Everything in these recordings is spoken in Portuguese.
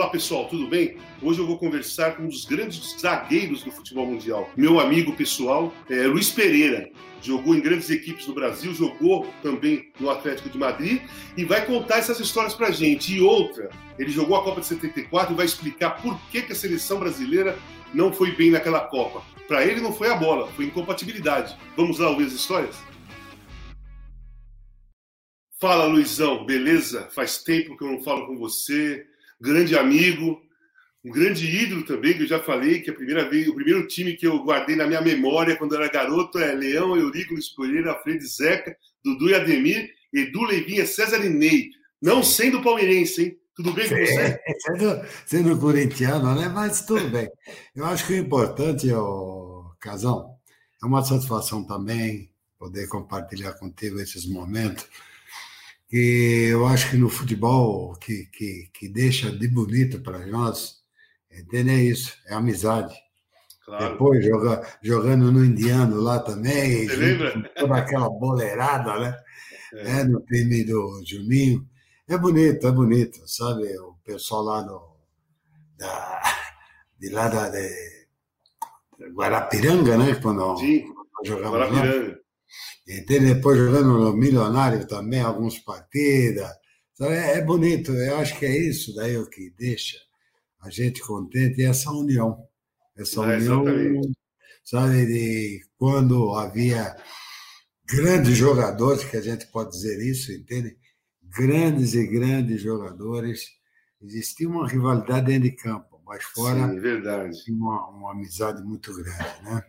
Olá pessoal, tudo bem? Hoje eu vou conversar com um dos grandes zagueiros do futebol mundial. Meu amigo pessoal é Luiz Pereira. Jogou em grandes equipes do Brasil, jogou também no Atlético de Madrid e vai contar essas histórias pra gente. E outra, ele jogou a Copa de 74 e vai explicar por que, que a seleção brasileira não foi bem naquela Copa. Para ele não foi a bola, foi incompatibilidade. Vamos lá ouvir as histórias? Fala Luizão, beleza? Faz tempo que eu não falo com você grande amigo, um grande ídolo também, que eu já falei, que a primeira vez, o primeiro time que eu guardei na minha memória quando eu era garoto é Leão, Eurico, Luiz Pereira, Fred Zeca, Dudu e Ademir, Edu Leivinha, César e Ney. Não sendo palmeirense, hein? Tudo bem com você? Sendo, sendo corintiano, né? Mas tudo bem. Eu acho que o importante, o Casão, é uma satisfação também poder compartilhar contigo esses momentos que eu acho que no futebol que, que, que deixa de bonito para nós, entende? É isso, é amizade. Claro. Depois joga, jogando no Indiano lá também, Você lembra? toda aquela boleirada, né? É. é. no time do Juninho. É bonito, é bonito, sabe? O pessoal lá no, da, de lá da de Guarapiranga, né? Quando, Sim, jogava Guarapiranga. Lá. E depois jogando no Milionário também, algumas partidas. É, é bonito, eu acho que é isso daí o que deixa a gente contente, é essa união. Essa é, união, exatamente. sabe, de quando havia grandes jogadores, que a gente pode dizer isso, entende? Grandes e grandes jogadores. Existia uma rivalidade dentro de campo, mas fora Sim, verdade. Uma, uma amizade muito grande, né?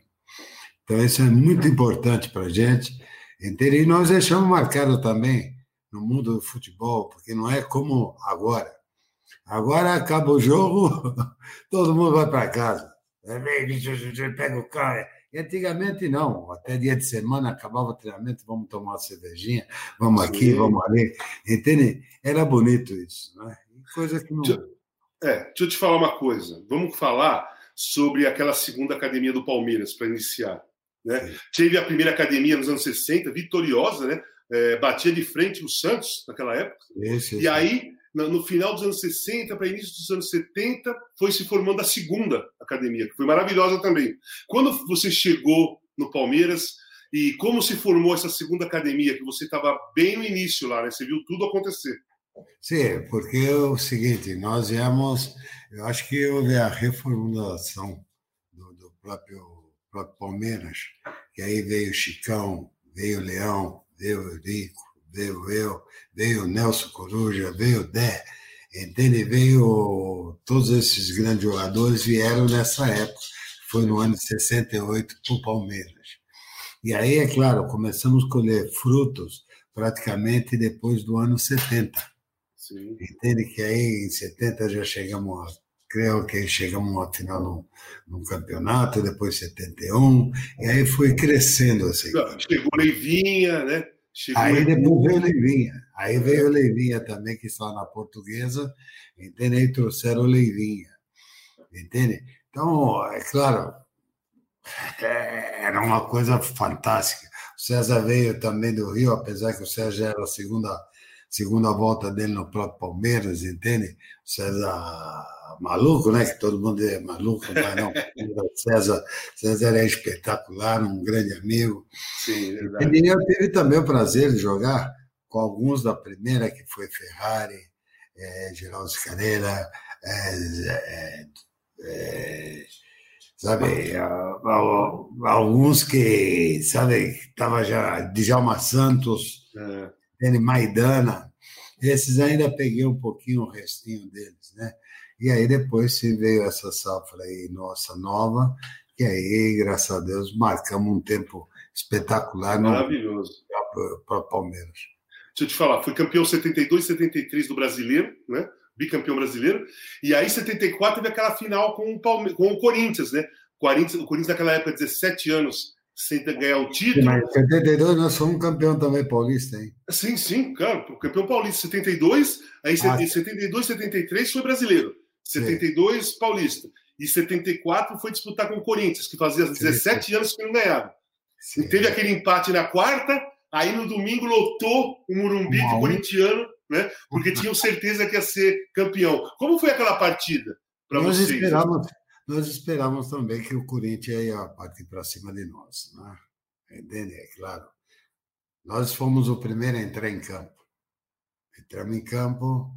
Então, isso é muito importante para a gente. E nós deixamos marcado também no mundo do futebol, porque não é como agora. Agora acaba o jogo, todo mundo vai para casa. É, pega o carro. E antigamente não, até dia de semana acabava o treinamento, vamos tomar uma cervejinha, vamos aqui, Sim. vamos ali. Entende? Era bonito isso, né? Coisa que não. É, deixa eu te falar uma coisa. Vamos falar sobre aquela segunda academia do Palmeiras para iniciar. Né? Teve a primeira academia nos anos 60, vitoriosa, né? É, batia de frente o Santos naquela época. Esse, e aí, no, no, final dos anos 60 para início dos anos 70, foi se formando a segunda academia, que foi maravilhosa também. Quando você chegou no Palmeiras e como se formou essa segunda academia, que você estava bem no início lá, né? Você viu tudo acontecer. Sim, porque é o seguinte, nós viemos, eu acho que houve a reformulação do, do próprio para Palmeiras, que aí veio o Chicão, veio o Leão, veio o Eurico, veio eu, veio o Nelson Coruja, veio o Dé, entende? Veio todos esses grandes jogadores vieram nessa época, foi no ano de 68 para o Palmeiras. E aí, é claro, começamos a colher frutos praticamente depois do ano 70. Sim. Entende que aí em 70 já chegamos creio que chegamos ao final num, num campeonato, depois 71, e aí foi crescendo assim. Chegou Leivinha, né? Chegou aí depois veio Leivinha. Aí veio Leivinha também, que está na portuguesa, entende? E trouxeram Leivinha, entende? Então, é claro, era uma coisa fantástica. O César veio também do Rio, apesar que o César era a segunda, segunda volta dele no próprio Palmeiras, entende? O César maluco, né? Que todo mundo é maluco, mas não. César, César é espetacular, um grande amigo. Sim, verdade. E eu tive também o prazer de jogar com alguns da primeira, que foi Ferrari, é, Geraldo Scareira, é, é, é, sabe, alguns que, sabe, estava já, Djalma Santos, é. Maidana, esses ainda peguei um pouquinho o restinho deles, né? E aí depois se veio essa safra aí nossa nova, que aí, graças a Deus, marcamos um tempo espetacular Maravilhoso. para o Palmeiras. Deixa eu te falar, foi campeão 72 73 do Brasileiro, né? bicampeão brasileiro. E aí, em 74, teve aquela final com o, Palme com o Corinthians, né? O Corinthians, o Corinthians naquela época, 17 anos sem ganhar o título. Mas em 72 nós somos campeão também paulista, hein? Sim, sim, claro. Campeão paulista 72, aí ah. 72, 73 foi brasileiro. 72 sim. paulista. E 74 foi disputar com o Corinthians, que fazia 17 sim. anos que não ganhava. Sim. E teve aquele empate na quarta, aí no domingo lotou o Murumbi de corintiano, né? Porque tinham certeza que ia ser campeão. Como foi aquela partida para vocês? Esperávamos, nós esperávamos também que o Corinthians ia partir para cima de nós, né? Entende? É claro. Nós fomos o primeiro a entrar em campo. Entramos em campo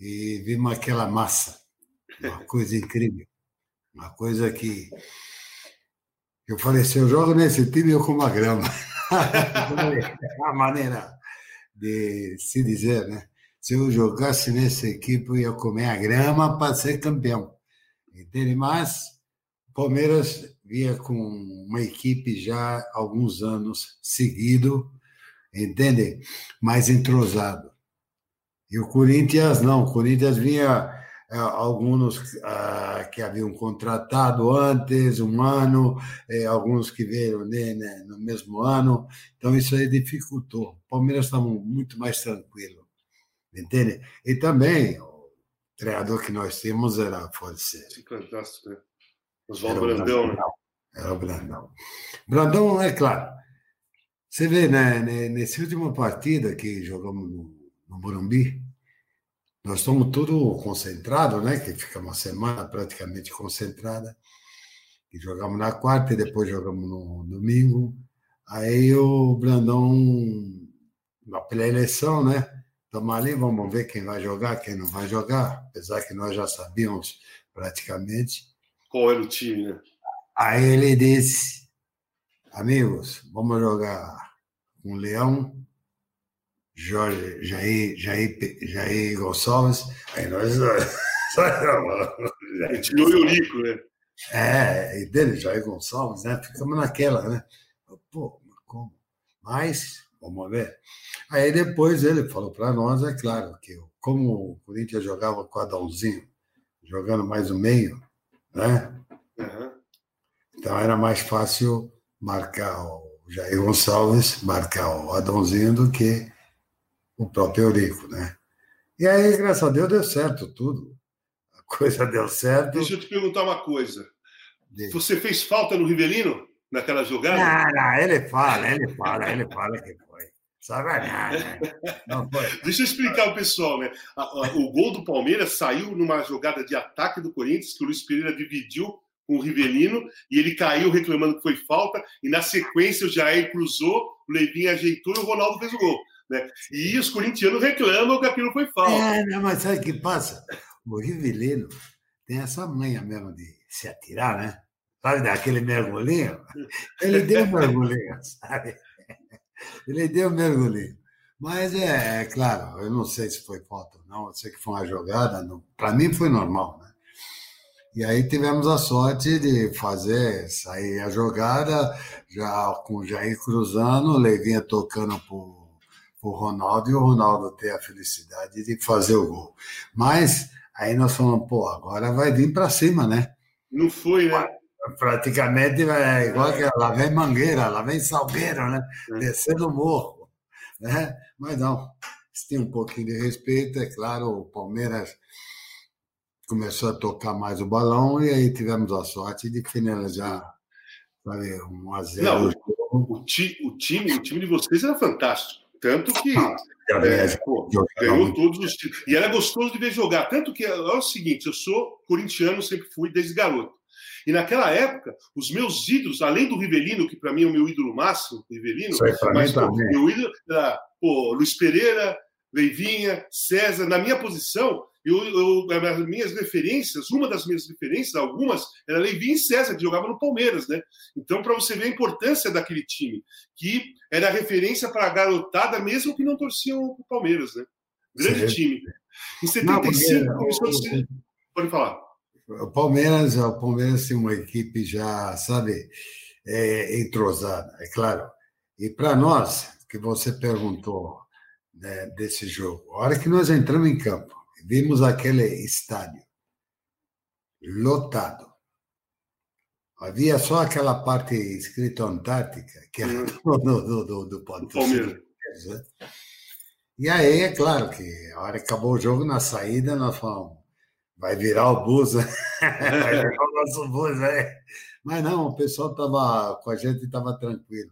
e vimos aquela massa, uma coisa incrível, uma coisa que eu falei, se eu jogo nesse time, eu como a grama. a maneira de se dizer, né? Se eu jogasse nessa equipe, eu ia comer a grama para ser campeão entende? Mas o Palmeiras vinha com uma equipe já há alguns anos seguido, entende? Mais entrosado. E o Corinthians não, o Corinthians vinha alguns uh, que haviam contratado antes, um ano, é, alguns que veio né, né, no mesmo ano, então isso aí dificultou. O Palmeiras estava muito mais tranquilo, entende? E também treinador que nós temos era pode ser. Fantástico, né? Oswaldo Brandão, né? Era o Brandão. Brandão, é claro. Você vê, né, nesse último partida que jogamos no, no Morumbi, nós estamos tudo concentrado, né? Que fica uma semana praticamente concentrada. E jogamos na quarta e depois jogamos no domingo. Aí o Brandão, pela eleição, né? Estamos ali, vamos ver quem vai jogar, quem não vai jogar, apesar que nós já sabíamos praticamente. Qual era o time, né? Aí ele disse, amigos, vamos jogar com Leão, Jorge, Jair, Jair, Jair Gonçalves, aí nós... Ele tirou o Eurico, né? É, e dele, Jair Gonçalves, né? Ficamos naquela, né? Pô, como? Mas Vamos ver. Aí depois ele falou para nós, é claro, que como o Corinthians jogava com o Adãozinho, jogando mais o meio, né? Uhum. Então era mais fácil marcar o Jair Gonçalves, marcar o Adãozinho do que o próprio Eurico, né? E aí, graças a Deus, deu certo tudo. A coisa deu certo. Deixa eu te perguntar uma coisa. Você fez falta no Rivelino naquela jogada? Não, não, ele fala, ele fala, ele fala que né? Deixa eu explicar ao pessoal, né? O gol do Palmeiras saiu numa jogada de ataque do Corinthians, que o Luiz Pereira dividiu com o Rivelino, e ele caiu reclamando que foi falta, e na sequência o Jair cruzou, o Levinho ajeitou e o Ronaldo fez o gol. Né? E os corintianos reclamam que aquilo foi falta. É, não, mas sabe o que passa? O Rivelino tem essa manha mesmo de se atirar, né? Sabe, daquele mergulhinho? Ele deu mergulhinho, sabe? Ele deu mergulhinho. Mas é, é, claro, eu não sei se foi falta ou não, eu sei que foi uma jogada, para mim foi normal, né? E aí tivemos a sorte de fazer sair a jogada, já com o Jair cruzando, o Levinha tocando pro, pro Ronaldo e o Ronaldo ter a felicidade de fazer o gol. Mas aí nós falamos, pô, agora vai vir para cima, né? Não foi, né? praticamente é igual que lá vem Mangueira, lá vem Salgueiro, né? É. Descendo o morro. Né? Mas não, tem um pouquinho de respeito, é claro, o Palmeiras começou a tocar mais o balão e aí tivemos a sorte de finalizar sabe, um a 0 não, o, o, o, time, o time de vocês era fantástico. Tanto que ah, é, pô, ganhou todos os títulos. E era gostoso de ver jogar. Tanto que é o seguinte: eu sou corintiano, sempre fui desde garoto. E naquela época, os meus ídolos, além do Rivelino, que para mim é o meu ídolo máximo, Rivelino, mas pô, meu ídolo era pô, Luiz Pereira, Leivinha, César. Na minha posição, eu, eu, as minhas referências, uma das minhas referências, algumas, era e César, que jogava no Palmeiras, né? Então, para você ver a importância daquele time, que era referência para a garotada, mesmo que não torciam o Palmeiras, né? Grande Sim. time. Em 75, não, começou a ser... Pode falar. O Palmeiras, o Palmeiras tem uma equipe já, sabe, é, entrosada, é claro. E para nós, que você perguntou né, desse jogo, a hora que nós entramos em campo, vimos aquele estádio lotado. Havia só aquela parte escrita Antártica, que era do, do, do, do Palmeiras. Né? E aí, é claro que a hora que acabou o jogo, na saída, nós falamos, vai virar o bus, né? vai virar o nosso bus, né? Mas não, o pessoal estava com a gente estava tranquilo,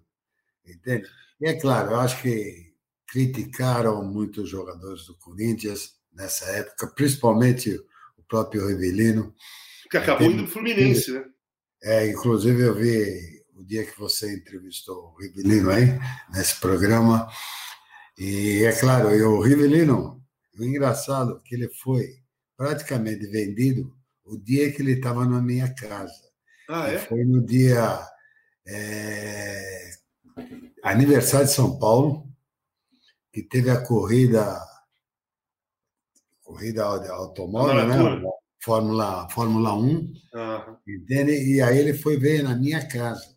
entende? E é claro, eu acho que criticaram muitos jogadores do Corinthians nessa época, principalmente o próprio Rivelino. Que acabou indo para o Fluminense, né? É, inclusive eu vi o dia que você entrevistou o Rivelino aí, nesse programa, e é claro, e o Rivelino, o engraçado é que ele foi praticamente vendido o dia que ele estava na minha casa. Ah, é? Foi no dia é, aniversário de São Paulo, que teve a corrida corrida automóvel, né? Fórmula, Fórmula 1, uhum. entende? E aí ele foi ver na minha casa.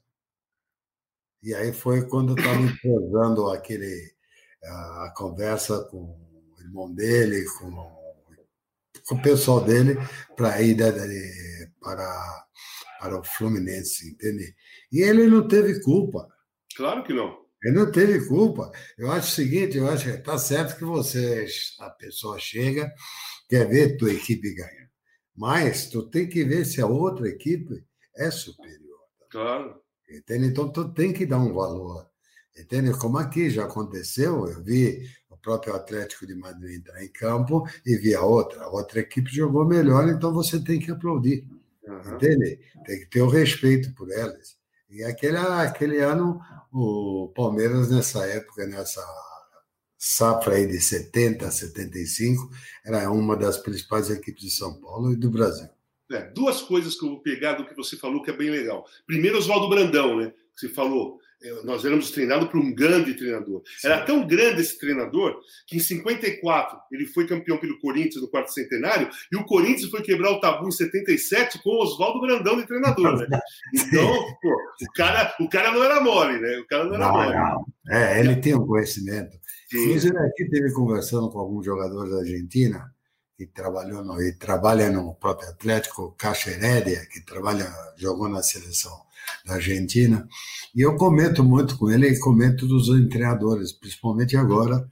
E aí foi quando eu estava entrosando aquele a conversa com o irmão dele, com, com o pessoal dele, para ir para, para o Fluminense, entende? E ele não teve culpa. Claro que não. Ele não teve culpa. Eu acho o seguinte, eu acho que está certo que você, a pessoa chega, quer ver tua equipe ganhar. Mas tu tem que ver se a outra equipe é superior. Claro. Entende? Então tu tem que dar um valor. Entende? Como aqui já aconteceu, eu vi o próprio Atlético de Madrid entrar em campo e vi a outra. A outra equipe jogou melhor, então você tem que aplaudir. Uhum. Entende? Tem que ter o respeito por elas. E aquele, aquele ano, o Palmeiras, nessa época, nessa safra aí de 70 a 75, era uma das principais equipes de São Paulo e do Brasil. É, duas coisas que eu vou pegar do que você falou que é bem legal. Primeiro, Oswaldo Brandão, né? Que você falou, nós éramos treinados por um grande treinador. Sim. Era tão grande esse treinador que em 54 ele foi campeão pelo Corinthians no quarto centenário e o Corinthians foi quebrar o tabu em 77 com o Oswaldo Brandão de treinador, né? Então, pô, o cara, o cara não era mole, né? O cara não era não, mole. Não. É, ele tem um conhecimento. Inclusive aqui teve conversando com alguns jogadores da Argentina que trabalhou no, e trabalha no próprio Atlético, Caixa Herédia, que trabalha, jogou na seleção da Argentina. E eu comento muito com ele e comento dos treinadores, principalmente agora,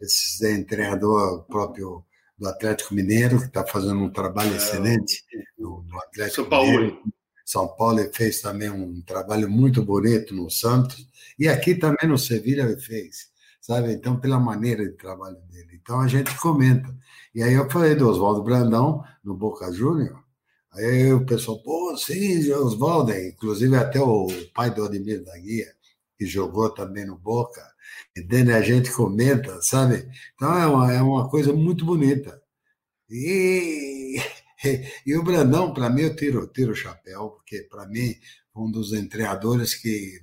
esse treinador próprio do Atlético Mineiro, que está fazendo um trabalho é, excelente no, no Atlético São Paulo. Mineiro. São Paulo fez também um trabalho muito bonito no Santos, e aqui também no Sevilha ele fez, sabe? Então, pela maneira de trabalho dele. Então, a gente comenta. E aí eu falei do Oswaldo Brandão, no Boca Júnior, Aí o pessoal, pô, sim, Oswaldo, inclusive até o pai do Ademir da Guia, que jogou também no Boca, e a gente comenta, sabe? Então é uma, é uma coisa muito bonita. E, e o Brandão, para mim, eu tiro, tiro o chapéu, porque para mim um dos treinadores que,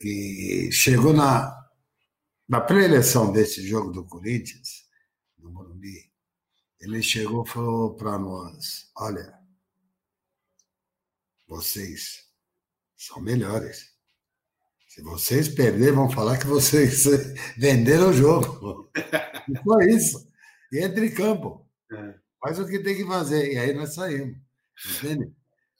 que chegou na, na pré-eleição desse jogo do Corinthians, no Morumbi, ele chegou e falou para nós: olha, vocês são melhores. Se vocês perderem, vão falar que vocês venderam o jogo. E foi isso. E entre em campo. É. Faz o que tem que fazer. E aí nós saímos. Entende?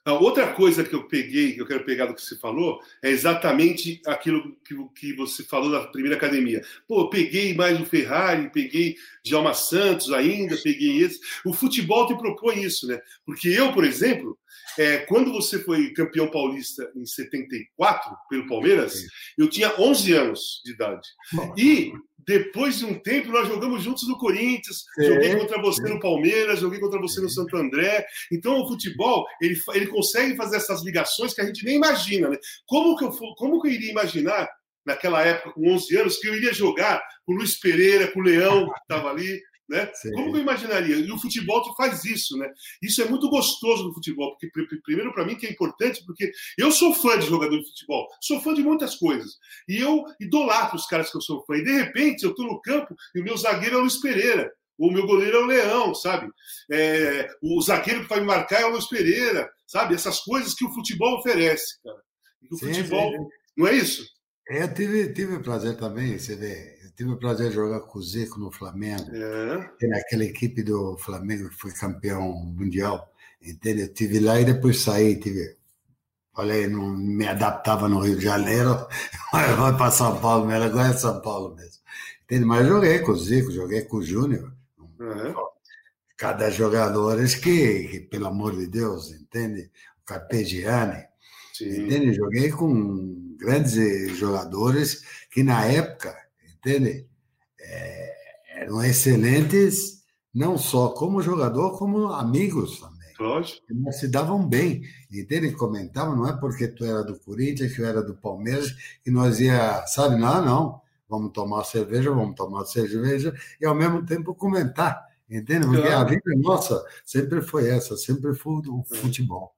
A outra coisa que eu peguei, que eu quero pegar do que você falou, é exatamente aquilo que, que você falou da primeira academia. Pô, eu peguei mais o Ferrari, peguei Djalma Santos ainda, peguei esse. O futebol te propõe isso, né? Porque eu, por exemplo, é, quando você foi campeão paulista em 74 pelo Palmeiras, eu tinha 11 anos de idade. E depois de um tempo nós jogamos juntos no Corinthians, joguei contra você no Palmeiras, joguei contra você no Santo André. Então o futebol ele, ele consegue fazer essas ligações que a gente nem imagina. Né? Como, que eu, como que eu iria imaginar naquela época, com 11 anos, que eu iria jogar com o Luiz Pereira, com o Leão, que estava ali, né? Como que eu imaginaria? E o futebol te faz isso, né? Isso é muito gostoso no futebol, porque primeiro para mim que é importante, porque eu sou fã de jogador de futebol, sou fã de muitas coisas. E eu idolatro os caras que eu sou fã. E de repente eu estou no campo e o meu zagueiro é o Luiz Pereira. O meu goleiro é o Leão, sabe? É, o zagueiro que vai me marcar é o Luiz Pereira, sabe? Essas coisas que o futebol oferece, cara. E o sim, futebol. Sim. Não é isso? É, eu tive, tive o prazer também, você vê, tive o prazer de jogar com o Zico no Flamengo. É. Tem aquela equipe do Flamengo que foi campeão mundial. Entende? Eu tive lá e depois saí. Tive, falei, não me adaptava no Rio de Janeiro, vou para São Paulo, mas agora é São Paulo mesmo. Entende? Mas joguei com o Zico, joguei com o Júnior. Uhum. Cada jogador que, que, pelo amor de Deus, entende? O Carpegiani. Sim. Entende? Joguei com grandes jogadores que na época, entende? É, eram excelentes, não só como jogador, como amigos também. Lógico. Mas se davam bem, entende? Comentavam, não é porque tu era do Corinthians, que eu era do Palmeiras, que nós ia, sabe? Não, não. Vamos tomar cerveja, vamos tomar cerveja e ao mesmo tempo comentar, entende? Porque Claro. a vida nossa sempre foi essa, sempre foi o futebol.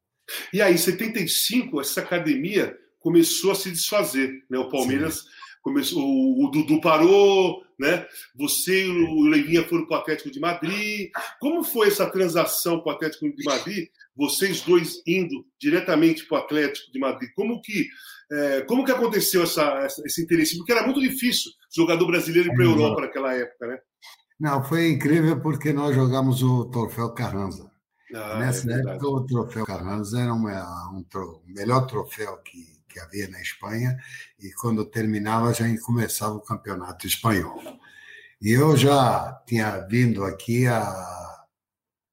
E aí, em 75, essa academia começou a se desfazer. Né? O Palmeiras começou, o, o Dudu parou, né? Você e o Leivinha foram para o Atlético de Madrid. Como foi essa transação para o Atlético de Madrid? Vocês dois indo diretamente para o Atlético de Madrid. Como que, é, como que aconteceu essa, essa- esse interesse? Porque era muito difícil jogador brasileiro ir para a. Europa naquela época, né? Não, foi incrível porque nós jogamos o Troféu Carranza. Ah, Nessa é época, o Troféu Carranza era uma- um tro- o melhor troféu que, que havia na Espanha, e quando terminava já começava o campeonato espanhol. E eu já tinha vindo aqui há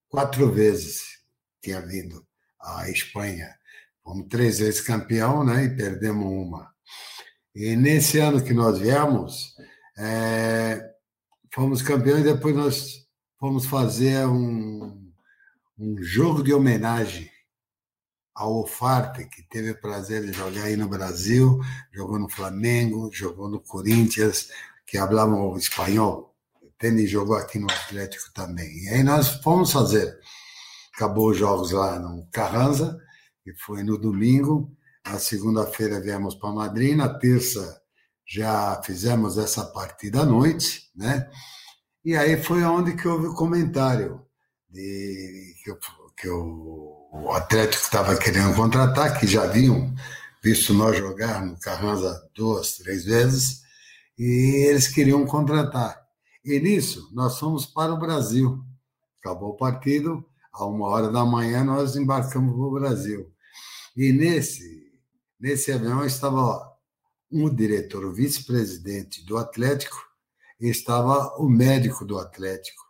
quatro vezes, tinha vindo à Espanha. Fomos três vezes campeão, né? E perdemos uma. E nesse ano que nós viemos, eh, fomos campeões depois nós fomos fazer um, um jogo de homenagem ao Ofarte, que teve o prazer de jogar aí no Brasil, jogou no Flamengo, jogou no Corinthians, que falavam espanhol? E jogou aqui no Atlético também. E aí nós fomos fazer. Acabou os jogos lá no Carranza, que foi no domingo. Na segunda-feira viemos para Madrid, na terça já fizemos essa partida à noite, né? E aí foi onde que houve o comentário de que, eu, que eu, o Atlético estava querendo contratar, que já haviam visto nós jogar no Carranza duas, três vezes, e eles queriam contratar. E nisso, nós fomos para o Brasil. Acabou o partido, a uma hora da manhã nós embarcamos para o Brasil. E nesse, nesse avião estava um diretor, o vice-presidente do Atlético, e estava o médico do Atlético.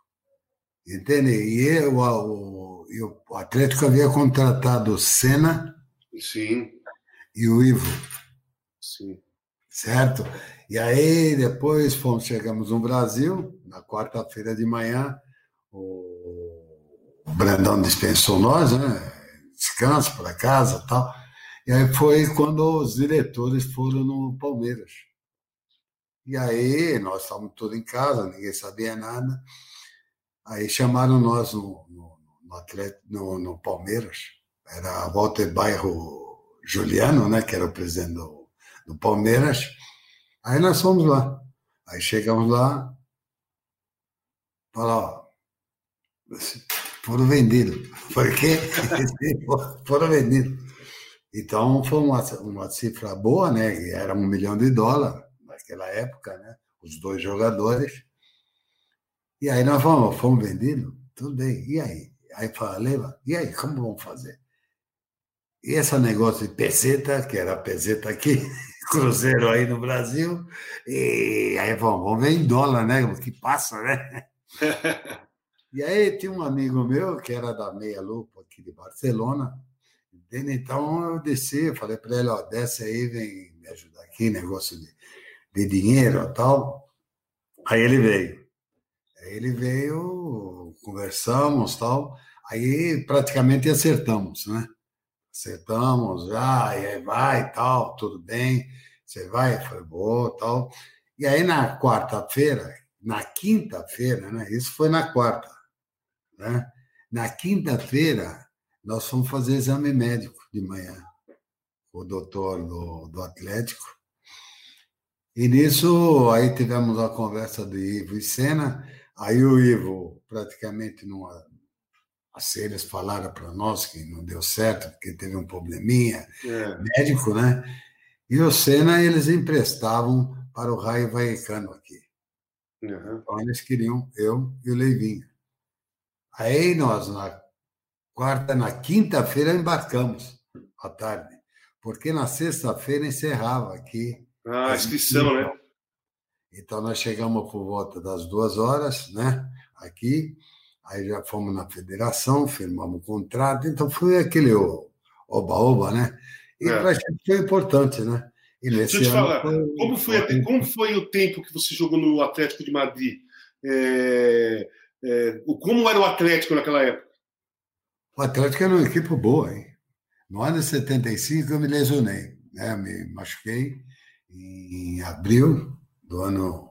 Entende? E, eu, o, e o Atlético havia contratado o Senna Sim, e o Ivo, sim. certo? E aí depois fomos, chegamos no Brasil, na quarta-feira de manhã, o Brandão dispensou nós, né? Descanso para casa tal. E aí foi quando os diretores foram no Palmeiras. E aí nós estávamos todos em casa, ninguém sabia nada. Aí chamaram nós no, no, no, Atlet, no, no Palmeiras. Era Walter Bairro Juliano, né? Que era o presidente do, do Palmeiras. Aí nós fomos lá. Aí chegamos lá, falou, ó, foram vendidos. Por quê? foram vendidos. Então foi uma, uma cifra boa, né? Era um milhão de dólares naquela época, né? Os dois jogadores. E aí nós fomos, fomos vendidos, tudo bem. E aí? Aí falei, e aí, como vamos fazer? E esse negócio de peseta, que era peseta aqui, cruzeiro aí no Brasil, e aí vamos, vamos ver em dólar, né? O que passa, né? e aí tinha um amigo meu que era da Meia Lupa aqui de Barcelona? Então eu desci, falei para ele, ó, desce aí, vem me ajudar aqui, negócio de, de dinheiro e tal. Aí ele veio. Ele veio, conversamos tal, aí praticamente acertamos, né? Acertamos, já, e aí vai, tal, tudo bem, você vai, foi boa, tal. E aí na quarta-feira, na quinta-feira, né? Isso foi na quarta, né? Na quinta-feira, nós fomos fazer exame médico de manhã, o doutor do, do Atlético. E nisso, aí tivemos a conversa do Ivo e Sena, aí o Ivo praticamente numa assim, eles falaram para nós que não deu certo, porque teve um probleminha É. médico, né? E o Senna eles emprestavam para o Raio Vallecano aqui. Uhum. Então eles queriam eu e o Leivinho. Aí nós, na quarta, na quinta-feira, embarcamos à tarde, porque na sexta-feira encerrava aqui. Ah, a inscrição, né? Então nós chegamos por volta das duas horas, né? Aqui, aí já fomos na federação, firmamos o contrato, então foi aquele oba-oba, né? E é. para a gente foi importante, né? E Deixa eu te falar, foi... como, foi, como foi o tempo que você jogou no Atlético de Madrid? É, é, como era o Atlético naquela época? O Atlético era uma equipe boa, hein? No ano de 75 eu me lesionei, né? Me machuquei em abril do ano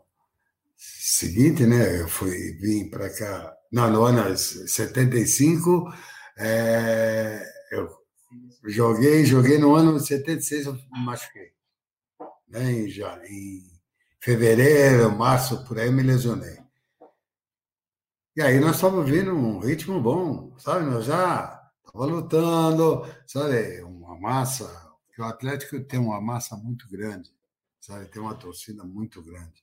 seguinte, né? Eu fui vim para cá. Não, no ano 75 é, eu joguei, joguei no ano 76 eu machuquei. Né? Em, já, em fevereiro, março, por aí me lesionei. E aí nós estávamos vindo um ritmo bom, sabe? Nós já estava lutando, sabe? Uma massa, porque o Atlético tem uma massa muito grande, sabe? Tem uma torcida muito grande.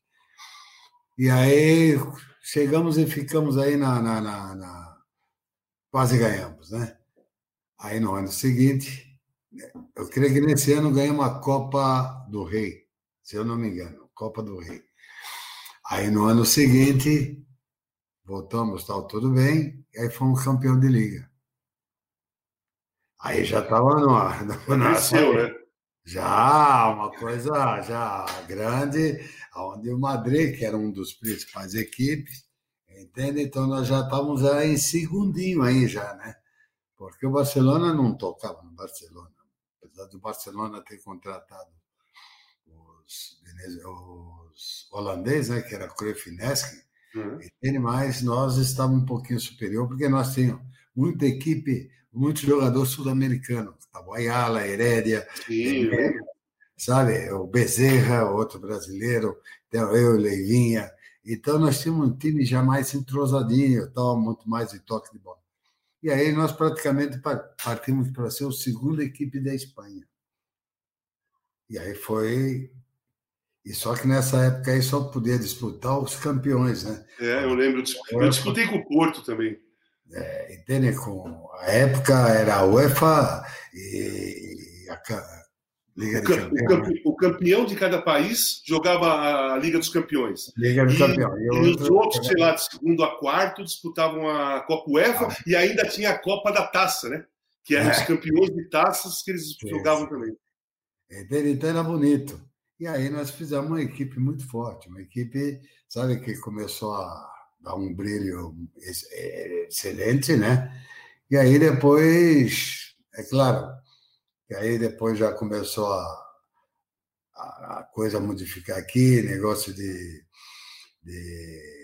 E aí chegamos e ficamos aí na, na, na, na... quase ganhamos, né? Aí no ano seguinte, eu creio que nesse ano ganhamos a Copa do Rei, se eu não me engano, Copa do Rei. Aí no ano seguinte voltamos, tal, tudo bem, e aí fomos campeão de liga. Aí já estava no ar. Né? Já, uma coisa já grande, onde o Madrid, que era um dos principais equipes, entende? Então nós já estávamos aí em segundinho aí já, né? Porque o Barcelona não tocava no Barcelona. Apesar do Barcelona ter contratado os, os holandeses, né, que era Cruyff e Uhum. Entende? Mas nós estávamos um pouquinho superior, porque nós tínhamos muita equipe, muitos jogadores sul-americanos. Tava Ayala, Herédia, sabe? O Bezerra, outro brasileiro, eu, Leivinha. Então nós tínhamos um time já mais entrosadinho, tal, muito mais de toque de bola. E aí nós praticamente partimos para ser a segunda equipe da Espanha. E aí foi e só que nessa época aí só podia disputar os campeões, né? É, eu lembro. Eu disputei com o Porto também. É, entende? Com, a época era a UEFA e a Liga o, campe, o, campeão de cada país jogava a Liga dos Campeões. Liga dos Campeões. E, e, os outros, sei lá, de segundo a quarto, disputavam a Copa UEFA ah. e ainda tinha a Copa da Taça, né? Que eram é. os campeões de taças que eles jogavam também. Entende? Então era bonito. E aí nós fizemos uma equipe muito forte, uma equipe, sabe, que começou a dar um brilho é, excelente, né? E aí depois, é claro, e aí depois já começou a, a, coisa a modificar aqui, negócio de, de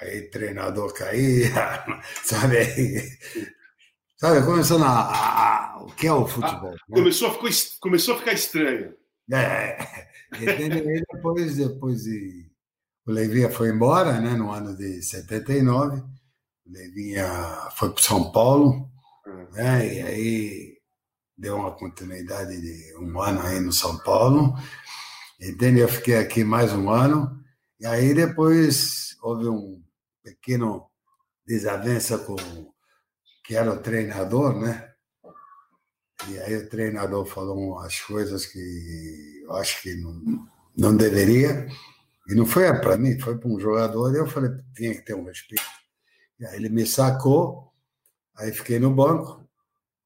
aí treinador cair, sabe? Aí, sabe, começou na, o que é o futebol. Ah, né? começou, a ficar, começou a ficar estranho. É, e depois, depois de, o Levinha foi embora, né, no ano de 79, o Levinha foi para São Paulo, hum. né, e aí deu uma continuidade de um ano aí no São Paulo, entende? Eu fiquei aqui mais um ano, e aí depois houve um pequeno desavença com que era o treinador, né? E aí o treinador falou umas coisas que eu acho que não, não deveria. E não foi para mim, foi para um jogador. E eu falei, tinha que ter um respeito. E aí ele me sacou, aí fiquei no banco.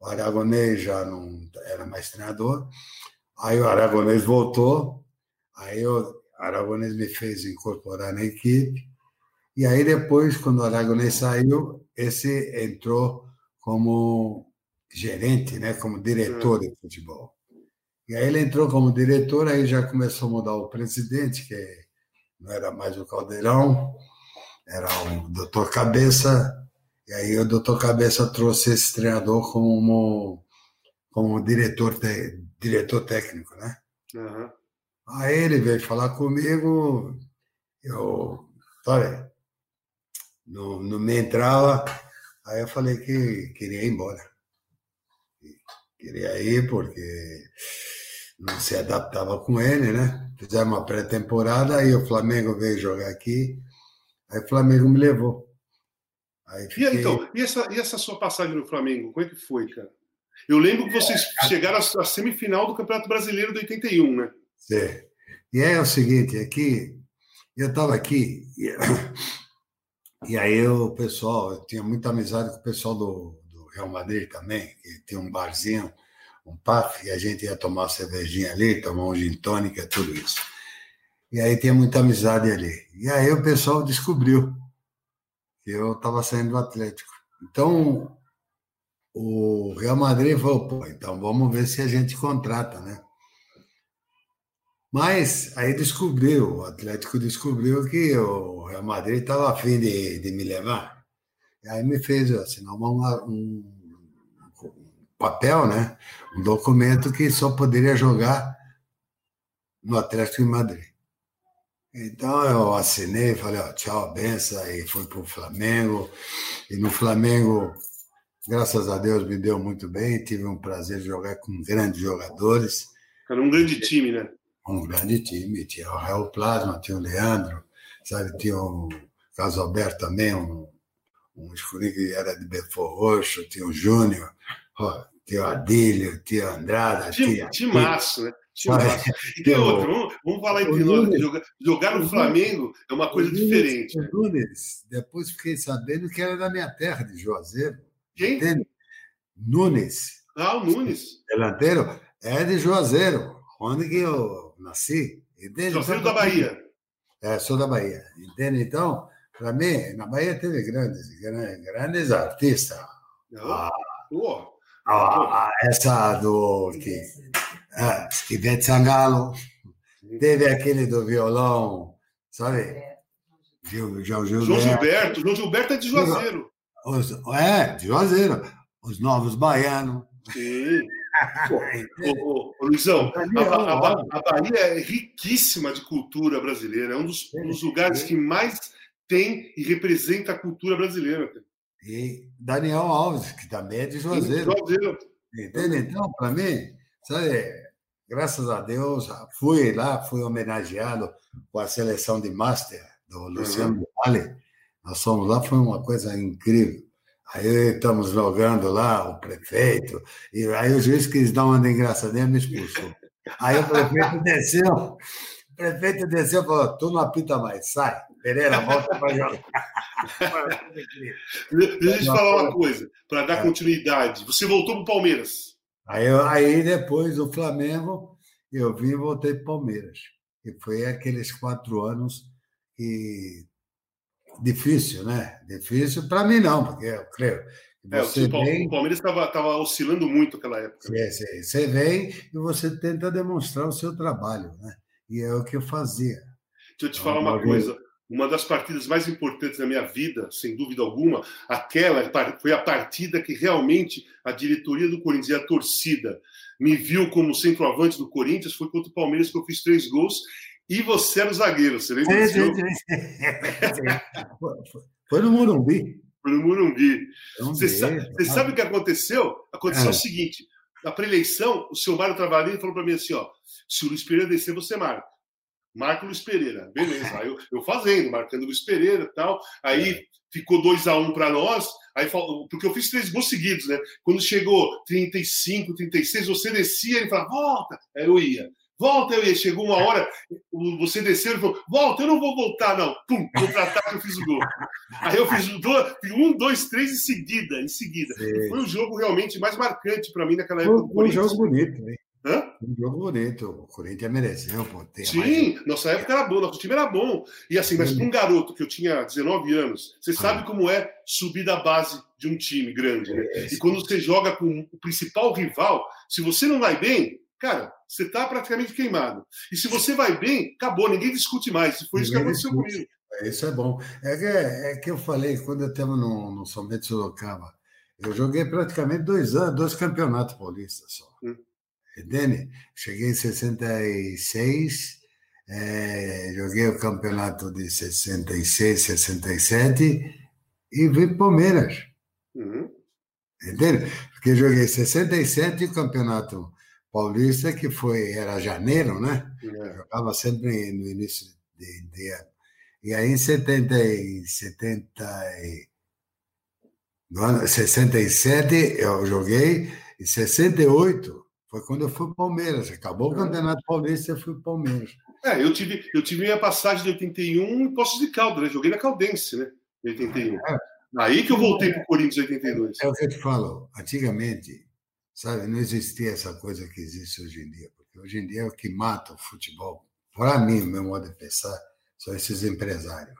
O Aragonês já não era mais treinador. Aí o Aragonês voltou, aí o Aragonês me fez incorporar na equipe. E aí depois, quando o Aragonês saiu, esse entrou como gerente, né, como diretor de futebol. E aí ele entrou como diretor, aí já começou a mudar o presidente, que não era mais o Caldeirão, era o doutor Cabeça, e aí o doutor Cabeça trouxe esse treinador como, como diretor, te, diretor técnico, né? Uhum. Aí ele veio falar comigo, eu falei, não, não me entrava, aí eu falei que queria ir embora queria ir porque não se adaptava com ele, né? Fizemos uma pré-temporada, aí o Flamengo veio jogar aqui, aí o Flamengo me levou. Aí fiquei... E então, e essa, e essa sua passagem no Flamengo, como é que foi, cara? Eu lembro que vocês é, chegaram à semifinal do Campeonato Brasileiro de 81, né? Sim. E é o seguinte, aqui, eu estava aqui, e, e, aí o pessoal, eu tinha muita amizade com o pessoal do, do Real Madrid também, que tem um barzinho, um PAF, e a gente ia tomar uma cervejinha ali, tomar um gin tônica, tudo isso. E aí tinha muita amizade ali. E aí o pessoal descobriu que eu estava saindo do Atlético. Então, o Real Madrid falou, pô, então vamos ver se a gente contrata, né? Mas aí descobriu, o Atlético descobriu que o Real Madrid estava afim de, de me levar. E aí me fez assinar um, um, papel, né? um documento que só poderia jogar no Atlético de Madrid. Então eu assinei, falei, ó, tchau, benção, e fui para o Flamengo. E no Flamengo, graças a Deus, me deu muito bem, tive um prazer de jogar com grandes jogadores. Era um grande time, né? um grande time. Tinha o Real Plasma, tinha o Leandro, sabe? tinha o Carlos Alberto também, um, um escurinho que era de Belfor Roxo, tinha o Júnior, tinha o Adílio, tinha o Andrada. Tinha, timaço, né? Timaço. E tem outro, vamos, vamos falar entre nós, jogar, jogar no Flamengo é uma coisa Nunes, diferente. O Nunes, depois fiquei sabendo que era da minha terra, de Juazeiro. Quem? Entende? Nunes. Ah, o Nunes. Delanteiro, é de Juazeiro. Onde que eu nasci. Entende? Sou filho da Bahia. É, sou da Bahia. Entende? Então, para mim, na Bahia teve grandes, grandes artistas. Ah, ah, essa do que, ah, Ivete Sangalo, teve aquele do violão, sabe? Gil, João Gilberto. João Gilberto, João Gilberto é de Juazeiro. Os, é, de Juazeiro. Os Novos Baianos. Sim ô, ô, Luizão, a, a, a, Bahia é riquíssima de cultura brasileira, é um dos, um dos lugares que mais tem e representa a cultura brasileira. E Daniel Alves, que também é de Juazeiro. Juazeiro. Entende? Então, para mim, sabe, graças a Deus, fui lá, fui homenageado com a seleção de Master do Luciano uhum. Vale. Nós fomos lá, foi uma coisa incrível. Aí estamos jogando lá, o prefeito, e aí o juiz quis dar uma engraçadinha me expulsou. Aí o prefeito desceu, o prefeito desceu e falou: tu não apita mais, sai. Pereira, volta para jogar. Deixa eu te falar uma coisa, para dar é. continuidade. Você voltou para o Palmeiras. Aí, aí depois o Flamengo, eu vim e voltei para o Palmeiras. E foi aqueles quatro anos que difícil, né? Difícil para mim não, porque eu creio. Você é, o, vem... o Palmeiras estava oscilando muito naquela época. Sim, Você vem e você tenta demonstrar o seu trabalho, né? E é o que eu fazia. Deixa eu te falar uma coisa. Uma das partidas mais importantes da minha vida, sem dúvida alguma, aquela foi a partida que realmente a diretoria do Corinthians e a torcida me viu como centroavante do Corinthians. Foi contra o Palmeiras que eu fiz três gols e você era o zagueiro, você lembra disso? Foi no Morumbi. Foi no Morumbi. Você, sabe, você sabe o que aconteceu? Aconteceu é. o seguinte: na pré-eleição, o seu Mário Travarini falou para mim assim: ó, se o Luiz Pereira descer, você marca. Marca o Luiz Pereira. Beleza. Aí eu, eu fazendo, marcando Luiz Pereira e tal. Aí é. ficou 2 a 1 um para nós. Aí, porque eu fiz três gols seguidos, né? Quando chegou 35, 36, você descia, ele falava, volta. Aí eu ia. Volta, eu ia. Chegou uma hora, você desceu e falou: Volta, eu não vou voltar, não. Pum, contra-ataque, eu fiz o gol. Aí eu fiz um, dois, três em seguida, em seguida. Foi o jogo realmente mais marcante para mim naquela época. Foi um jogo bonito, hein? Hã? Um jogo bonito. O Corinthians mereceu, pô. Sim, mais... nossa época era boa, nosso time era bom. E assim, mas para um garoto que eu tinha 19 anos, você sabe ah. como é subir da base de um time grande, né? É, e quando você joga com o principal rival, se você não vai bem, cara, você está praticamente queimado. E se você vai bem, acabou, ninguém discute mais. Foi ninguém isso que aconteceu discute. comigo. É, isso é bom. É que, é que eu falei, quando eu estava no, no São Bento Sorocaba, eu joguei praticamente dois anos, dois campeonatos paulistas só. Hum. Entende? Cheguei em 66, é, joguei o campeonato de 66, 67 e vim para Palmeiras. Uhum. Entende? Porque joguei 67 o campeonato Paulista, que foi, era janeiro, né? É. Jogava sempre no início de, de ano. E aí, em 70, 70, no ano 67, eu joguei, em 68 foi quando eu fui para Palmeiras. Acabou o é. Campeonato Paulista, eu fui para Palmeiras. É, eu tive, eu tive minha passagem de 81 em Poços de Caldas, né? Joguei na Caldense, né? Em 81. É. Aí que eu voltei para o Corinthians em 82. É o que eu te falo. Antigamente, sabe, não existia essa coisa que existe hoje em dia. Porque hoje em dia é o que mata o futebol. Para mim, o meu modo de pensar, são esses empresários.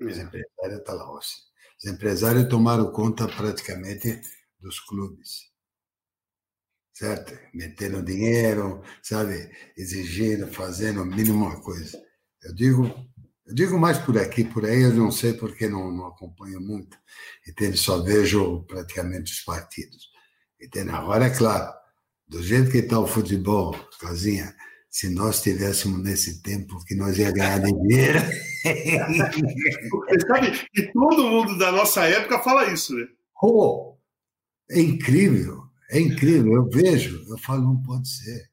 Os é. empresários estão tá lá. Os empresários tomaram conta praticamente dos clubes. Certo? Metendo dinheiro, sabe? Exigindo, fazendo a mínima coisa. Eu digo, eu digo mais por aqui, por aí eu não sei porque não, não acompanho muito. Entende? Só vejo praticamente os partidos. Entende? Agora, é claro, do jeito que está o futebol, Casinha, se nós tivéssemos nesse tempo que nós ia ganhar dinheiro. Você sabe que todo mundo da nossa época fala isso, né? Oh, é incrível, é incrível. Eu vejo, eu falo, não pode ser.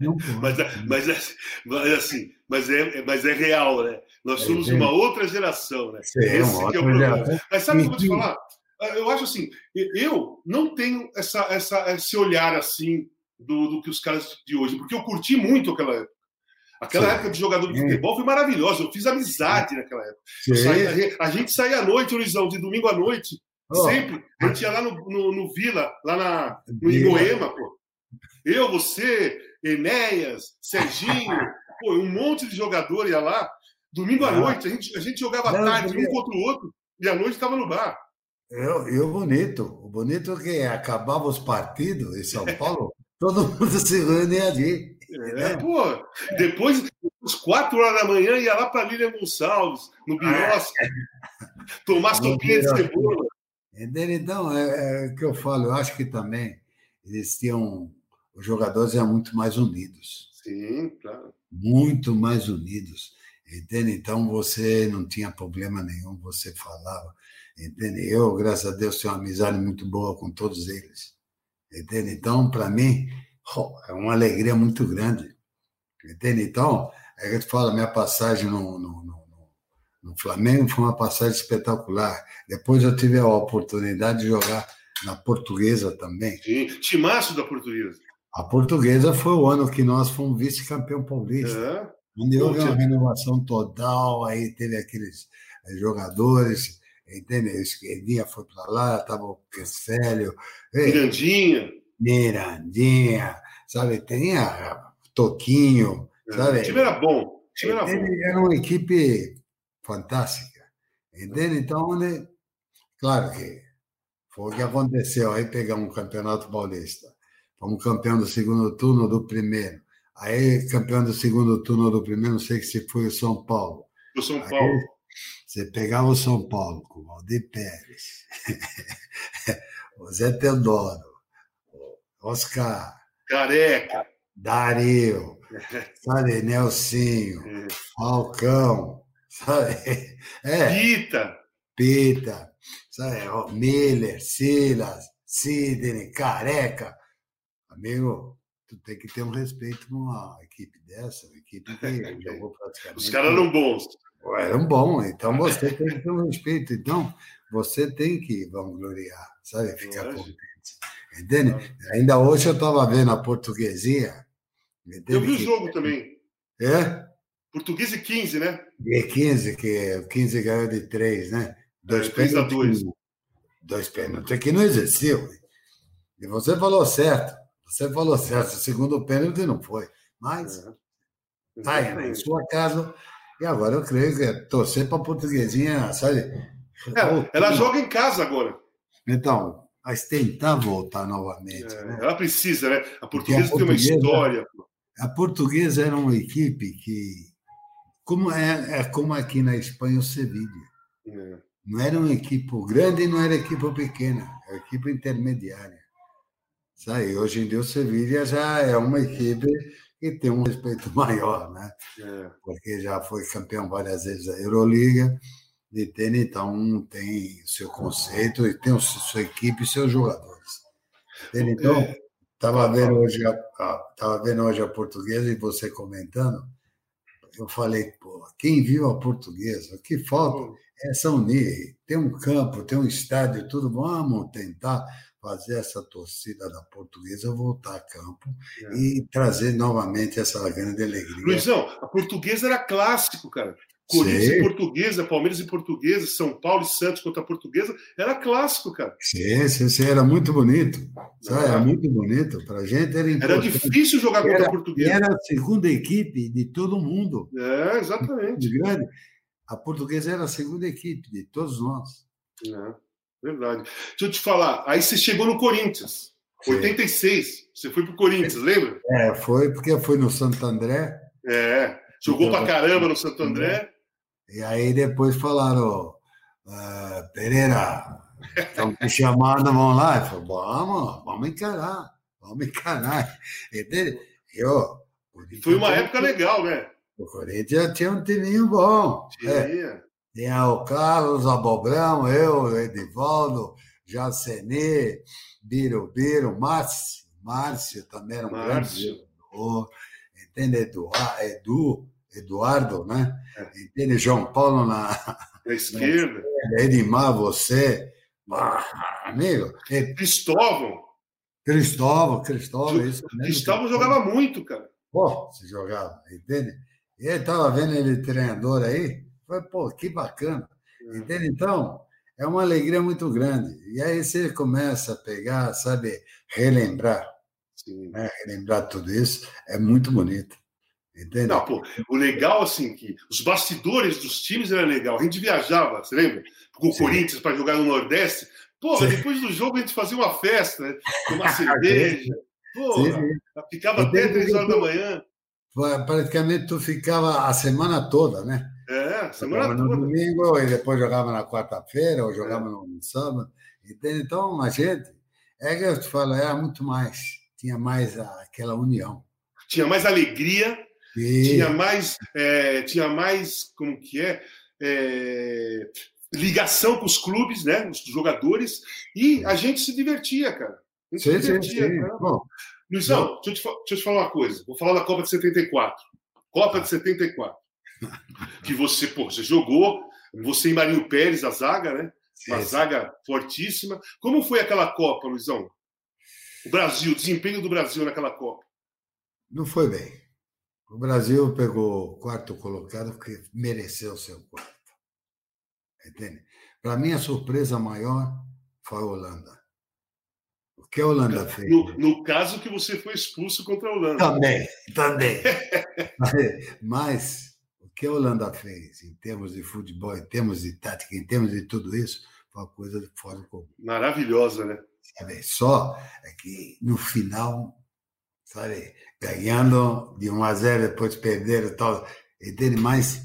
Não pode. mas, é, mas, é, mas, é assim, mas é, mas é real, né? Nós somos é, uma outra geração, né? Sim, Esse é o problema. Mas sabe o que eu vou te falar? Eu acho assim, eu não tenho essa, essa, esse olhar assim do, do, que os caras de hoje, porque eu curti muito aquela época. Aquela Sim. época de jogador de futebol foi maravilhosa. Eu fiz amizade naquela época. Saía, a gente saía à noite, Luizão, de domingo à noite. Oh. Sempre. A gente ia lá no, no, no Vila, lá na, no Imoema, pô. Eu, você, Enéas, Serginho, pô, um monte de jogador ia lá. Domingo à noite, a gente, a gente jogava Não, tarde um contra o outro e à noite estava no bar. Eu, eu bonito. O bonito é que acabava os partidos em São Paulo, Todo mundo se reúne ali. É, pô, depois, às quatro horas da manhã, ia lá para Lília Gonçalves, no Birosca, tomar sopinha de cebola. Então, é, é o que eu falo, eu acho que também eles tinham, os jogadores eram muito mais unidos. Sim, claro. Muito mais unidos. Entende? Então você não tinha problema nenhum, você falava. Entende? Eu, graças a Deus, tenho uma amizade muito boa com todos eles. Entende? Então, para mim, oh, é uma alegria muito grande. Entende? Então, é que eu te falo, minha passagem no, no, no, no, Flamengo foi uma passagem espetacular. Depois eu tive a oportunidade de jogar na Portuguesa também. Sim, timaço da Portuguesa. A Portuguesa foi o ano que nós fomos vice-campeão paulista. É. Onde houve uma renovação total, aí teve aqueles eh, jogadores entende? Esquerdinha foi para lá, estava o Pescélio. Mirandinha. Mirandinha, sabe? Tinha Toquinho, é, sabe? O time era bom. O time era, bom. era uma equipe fantástica, entende? Então, né? claro que foi o que aconteceu. Aí pegamos o Campeonato Paulista. Fomos campeão do segundo turno do primeiro. Aí, campeão do segundo turno do primeiro, não sei se foi o São Paulo. O São Paulo. Aí, você pegava o São Paulo com o Valdir Pérez, o Zé Teodoro, Oscar, Careca, Dario, sabe, Nelsinho, é. Falcão? É. Pita. Pita, sabe? Miller, Silas, Sidney, Careca. Amigo, tu tem que ter um respeito com uma equipe dessa, uma equipe que jogou praticamente. Os caras eram bons. Eram bons, então você tem que ter um respeito. Então, você tem que vangloriar, sabe? Ficar contente. Entende? Ainda hoje eu estava vendo a portuguesia. Eu vi o jogo também. É? Português e 15, né? E 15, que o 15 ganhou de 3, né? Dois é, pênaltis. a 2. Dois pênaltis, que não existiu. E você falou certo. Você falou certo. O segundo pênalti não foi. Mas, é. tá aí, né? em sua casa, e agora eu creio que é torcer para a portuguesinha, sabe? É, ela joga em casa agora. Então, mas tentar voltar novamente. É, né? Ela precisa, né? A portuguesa, a portuguesa tem uma história. A portuguesa era uma equipe que, como é, é como aqui na Espanha o Sevilha. É. Não era uma equipe grande e não era equipe pequena, era equipe intermediária. Sabe? Hoje em dia o Sevilha já é uma equipe e tem um respeito maior, né? É. Porque já foi campeão várias vezes da Euroliga e tem, então tem seu conceito e tem sua equipe e seus jogadores. Então, é. Estava vendo, hoje a, vendo hoje a portuguesa e você comentando. Eu falei, pô, quem viu a portuguesa? O que falta é São unir. Tem um campo, tem um estádio, tudo. Vamos tentar fazer essa torcida da portuguesa voltar a campo é. e trazer novamente essa grande alegria. Luizão, a portuguesa era clássico, cara. Corinthians sim. e Portuguesa, Palmeiras e Portuguesa, São Paulo e Santos contra a Portuguesa, era clássico, cara. Sim, sim, sim era muito bonito. Sabe? Era muito bonito. Para a gente era importante. Era difícil jogar contra era, a Portuguesa. Era a segunda equipe de todo mundo. É, exatamente. Grande. A Portuguesa era a segunda equipe de todos nós. É, verdade. Deixa eu te falar, aí você chegou no Corinthians, sim. 86. Você foi para o Corinthians, lembra? É, foi porque foi no Santo André. É, jogou então, para caramba no Santo André. E aí depois falaram, uh, Pereira, estão te chamando, vamos lá. Eu falei, vamos, vamos encarar, vamos encarar. Entende? Eu, Foi uma época legal, né? O Corinthians tinha um timinho bom. Tinha. É. Tinha o Carlos, Abobrão, eu, Edivaldo, Jaceni, Biro Biro, Márcio, Márcio também era um Márcio. grande jogador. Entende? Edu, Edu Eduardo, né? É. Entende? João Paulo na, na esquerda. Na Edmar, você. Ah, amigo. É... Cristóvão. Cristóvão, Cristóvão. Isso Cristóvão jogava muito, cara. Pô, se jogava, entende? E eu estava vendo ele treinador aí, foi, pô, que bacana. É. Entende? Então, é uma alegria muito grande. E aí você começa a pegar, sabe, relembrar. Né? Relembrar tudo isso, é muito bonito. Entende? Não, pô, o legal, assim, que os bastidores dos times era legal. A gente viajava, você lembra? Com o Sim. Corinthians para jogar no Nordeste. Sim. depois do jogo a gente fazia uma festa, né? Tomar cerveja. Porra, ficava até três horas da manhã. Praticamente tu ficava a semana toda, né? É, semana jogava toda. no domingo e depois jogava na quarta-feira ou jogava é. no sábado. Entende? Então, a gente, é que eu te falo, era muito mais. Tinha mais aquela união. Tinha mais alegria tinha mais, é, tinha mais, como que é, é, ligação com os clubes, né, os jogadores, e a gente se divertia, cara. A gente sim, se divertia. Sim, sim. Bom, Luizão, deixa eu, te, deixa eu te falar uma coisa. Vou falar da Copa de 74. Copa de 74. que você, pô, você jogou, você e Marinho Pérez, a zaga, né? Uma zaga fortíssima. Como foi aquela Copa, Luizão? O Brasil, o desempenho do Brasil naquela Copa? Não foi bem. O Brasil pegou o quarto colocado que mereceu seu quarto. Entende? Para mim, a surpresa maior foi a Holanda. O que a Holanda fez? No, no, caso que você foi expulso contra a Holanda. Também, também. Mas o que a Holanda fez em termos de futebol, em termos de tática, em termos de tudo isso, foi uma coisa fora do comum. Maravilhosa, né? Sabe? Só é que no final sabe? Ganhando de 1 a 0, depois perder e tal. Entende? Mas,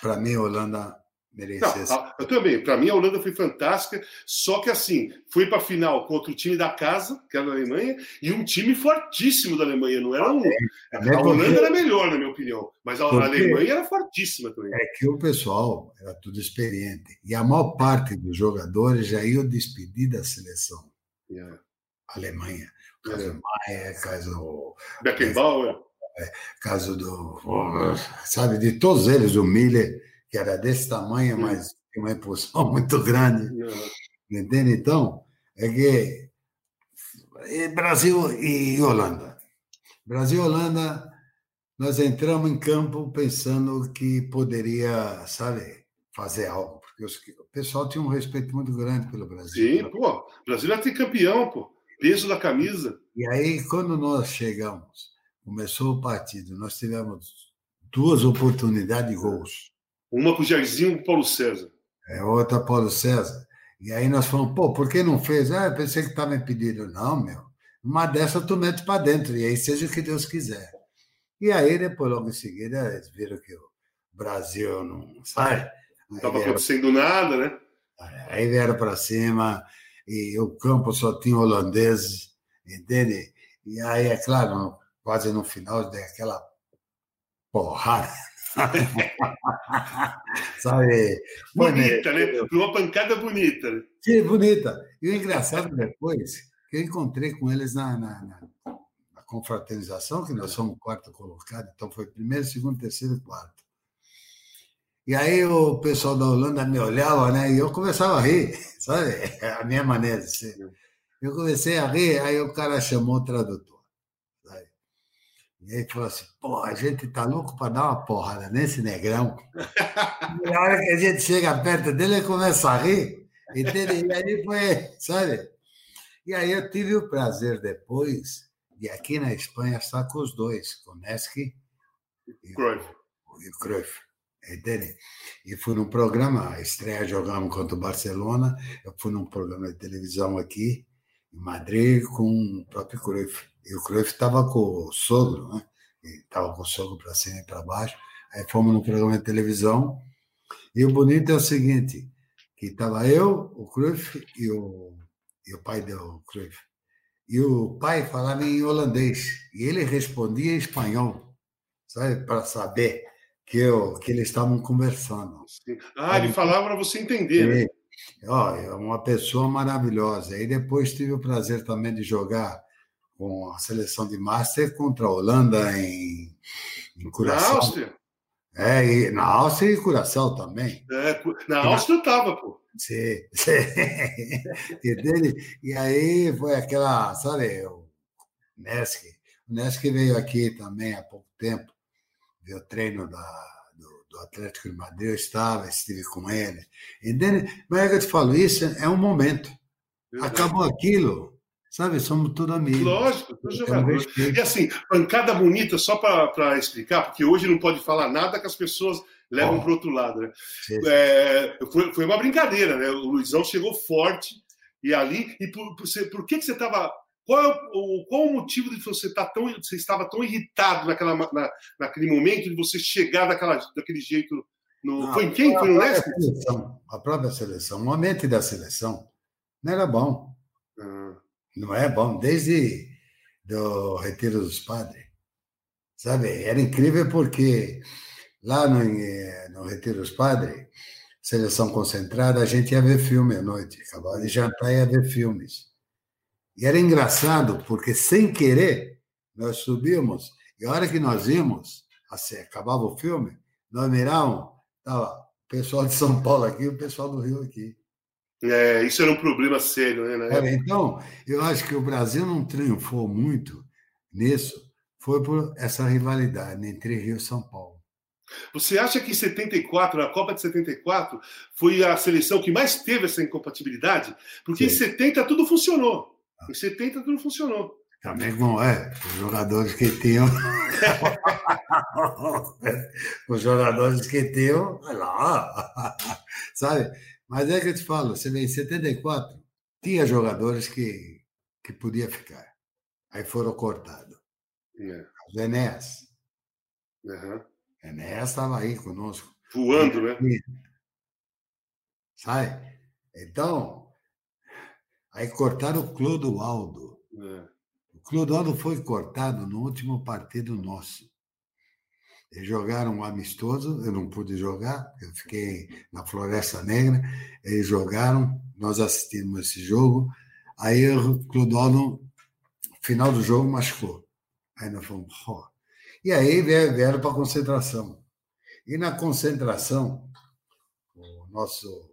para mim, a Holanda merecia. Não, eu também. Para mim, a Holanda foi fantástica. Só que, assim, foi para a final contra o time da casa, que era a Alemanha, e um time fortíssimo da Alemanha. Não era um. É, a Holanda porque... era melhor, na minha opinião. Mas a porque... Alemanha era fortíssima também. É que o pessoal era tudo experiente. E a maior parte dos jogadores já iam despedir da seleção. Yeah. Alemanha. Caso Maia, caso. Beckenbauer. É, caso do. Sabe, de todos eles, o Miller, que era desse tamanho, mas tinha uma impulsão muito grande. Entende? Então, é que. Brasil e Holanda. Brasil e Holanda, nós entramos em campo pensando que poderia, sabe, fazer algo. Porque os, o pessoal tinha um respeito muito grande pelo Brasil. Sim, pô. O Brasil é campeão, pô peso da camisa. E aí, quando nós chegamos, começou o partido, nós tivemos duas oportunidades de gols. Uma para o Jairzinho e o Paulo César. É, outra Paulo César. E aí nós falamos, pô, por que não fez? Ah, pensei que estava impedido. Não, meu. Uma dessa tu mete para dentro, e aí seja o que Deus quiser. E aí, depois, logo em seguida, eles viram que o Brasil não sai. Não estava acontecendo nada, né? Aí vieram para cima, e o campo só tinha holandeses, entende? E aí, é claro, quase no final dei aquela porrada. Sabe? Bonita, né? Uma pancada bonita. Sim, bonita. E o engraçado depois, que eu encontrei com eles na, na, na confraternização, que nós somos quarto colocado, então foi primeiro, segundo, terceiro e quarto. E aí o pessoal da Holanda me olhava, né? E eu começava a rir, sabe? A minha maneira de ser. Eu comecei a rir, aí o cara chamou o tradutor. Sabe? E aí falou assim: pô, a gente tá louco para dar uma porrada nesse negrão. E na hora que a gente chega perto dele, ele começa a rir. Entende? E aí foi, sabe? E aí eu tive o prazer depois de aqui na Espanha estar com os dois, com o Nesky e Cruyff. o Cruyff. Entende? E fui num programa, a estreia jogamos contra o Barcelona, eu fui num programa de televisão aqui, em Madrid, com o próprio Cruyff. E o Cruyff estava com o sogro, né? Estava com o sogro para cima e para baixo. Aí fomos num programa de televisão. E o bonito é o seguinte, que estava eu, o Cruyff e o, e o pai do Cruyff. E o pai falava em holandês, e ele respondia em espanhol, sabe, para saber que, eu, que eles estavam conversando. Ah, ele falava para você entender, né? Ó, é uma pessoa maravilhosa. E depois tive o prazer também de jogar com a seleção de Master contra a Holanda em, em Curaçao. Na Áustria? É, e na Áustria e Curaçao também. É, na Áustria eu estava, pô. Sim, sim. E, dele, e aí foi aquela, sabe, o Nesky. O Nesky veio aqui também há pouco tempo, ver o treino da, do, do, Atlético de Madrid, eu estava, estive com ele. Mas é que eu te falo, isso é um momento. Verdade. Acabou aquilo, sabe? Somos todos amigos. Lógico, todos jogadores. E assim, pancada bonita, só para explicar, porque hoje não pode falar nada que as pessoas levam para o outro lado. Né? É, foi, foi uma brincadeira, né? O Luizão chegou forte e ali. E por, por, por que, que você estava. Qual, é o, qual o motivo de você estar tá tão. Você estava tão irritado naquela, na, naquele momento de você chegar daquela, daquele jeito. No, não, foi em quem? Foi no Leste? A própria seleção. O momento da seleção não era bom. Ah. Não é bom. Desde do Retiro dos Padres. Sabe? Era incrível porque Lá no, eh, no Retiro dos Padres, seleção concentrada, a gente ia ver filme à noite. Acabava de jantar e ia ver filmes. E era engraçado, porque sem querer, nós subimos, e a hora que nós vimos, assim, acabava o filme, nós mirávamos, estava o pessoal de São Paulo aqui e o pessoal do Rio aqui. É, isso era um problema sério, né? Era, então, eu acho que o Brasil não triunfou muito nisso, foi por essa rivalidade entre Rio e São Paulo. Você acha que 74, a Copa de 74, foi a seleção que mais teve essa incompatibilidade? Porque Sim. em 70 tudo funcionou. Em 70 tudo funcionou. Também não é. Os jogadores que tinham. os jogadores que tinham. lá. Sabe? Mas é que eu te falo, você vê, em 74, tinha jogadores que, que podia ficar. Aí foram cortados. É. Os Enéas. Uhum. Enéas estava aí conosco. Voando, né? Sai. Então, aí cortaram o Clodoaldo. É. O Clodoaldo foi cortado no último partido nosso. Eles jogaram um amistoso, eu não pude jogar, eu fiquei na Floresta Negra. Eles jogaram, nós assistimos esse jogo. Aí o Clodoaldo, no final do jogo, machucou. Aí nós fomos, oh, e aí vieram para a concentração. E na concentração, o nosso